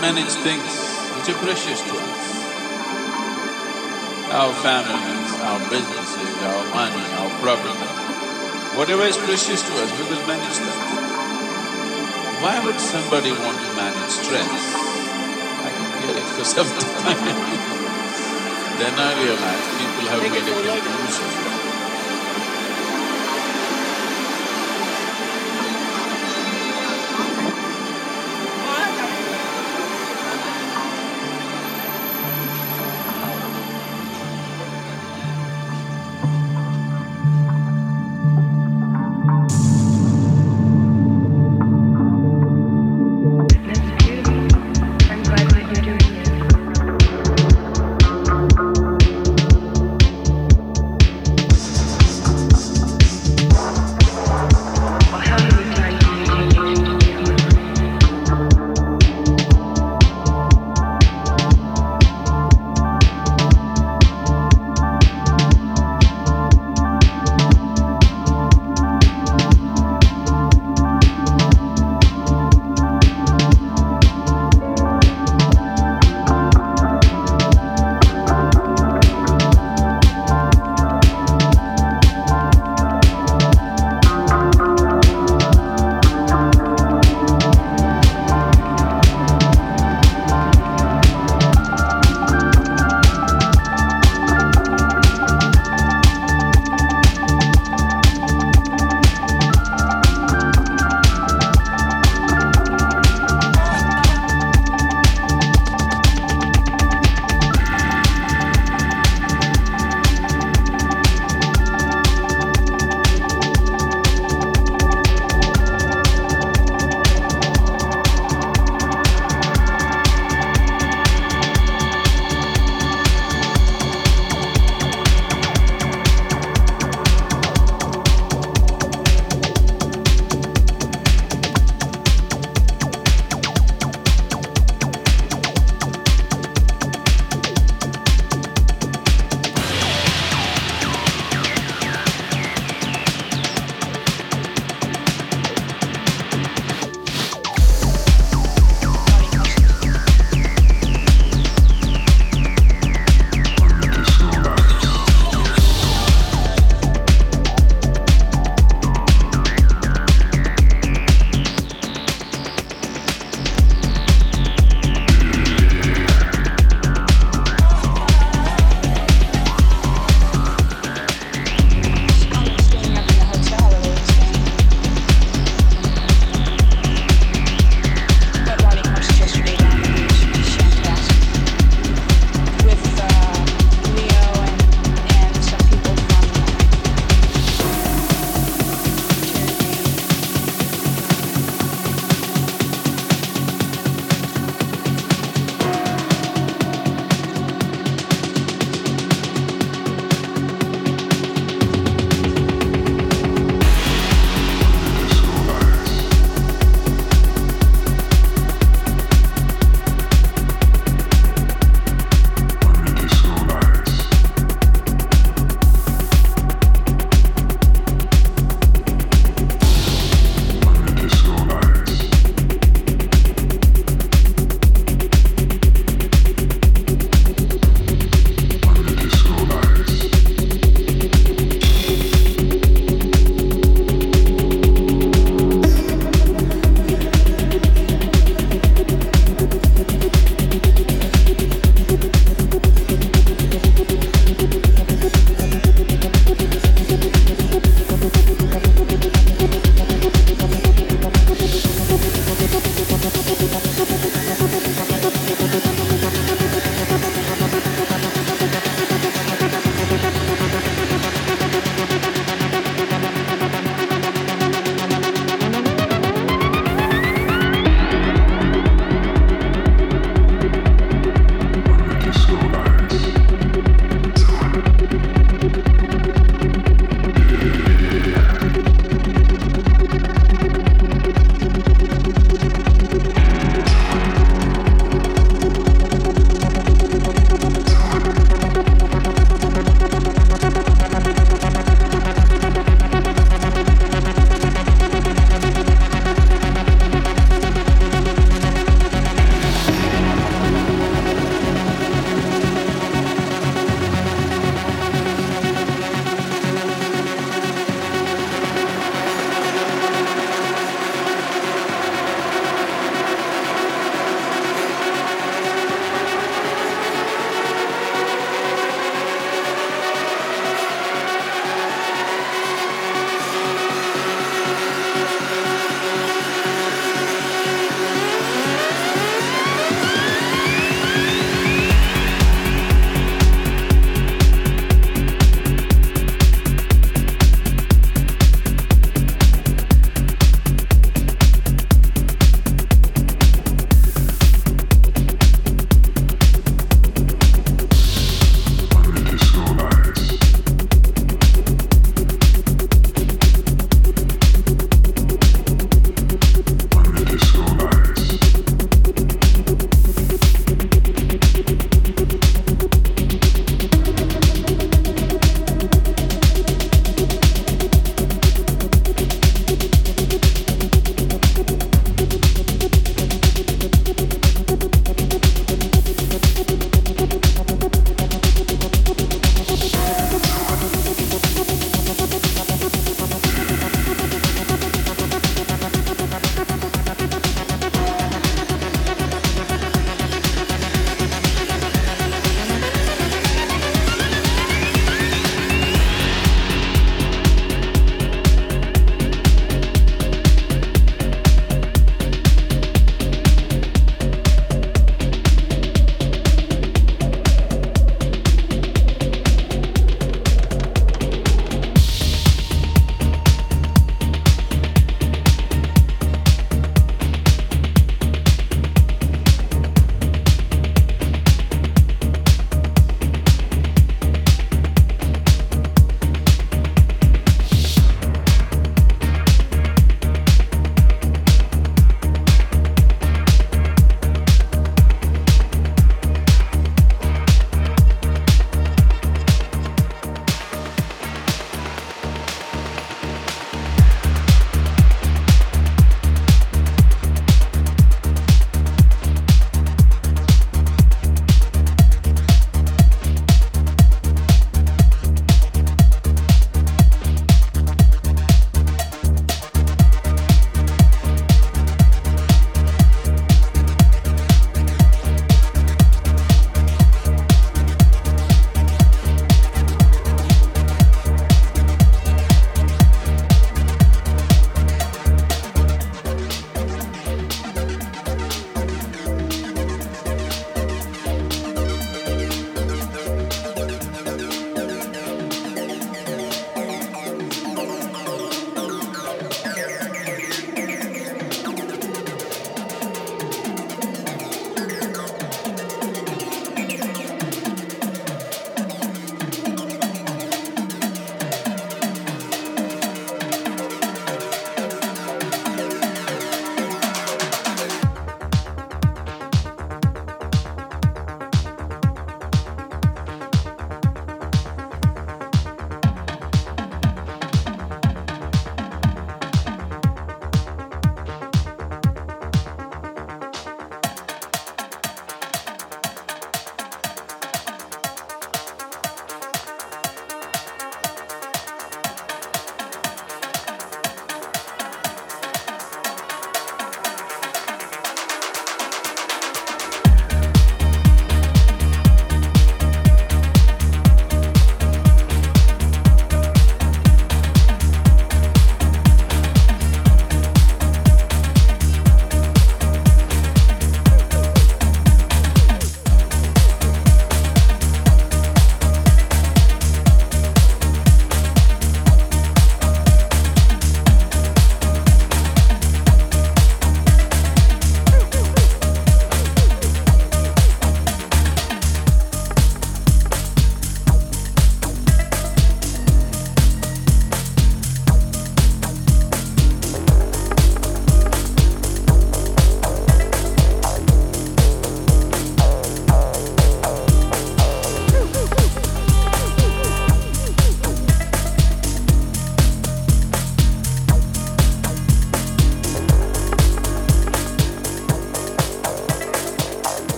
manage things which are precious to us. Our families, our businesses, our money, our property. Whatever is precious to us, we will manage that. Why would somebody want to manage stress? I can get it for some time. then I realized people have made a conclusion.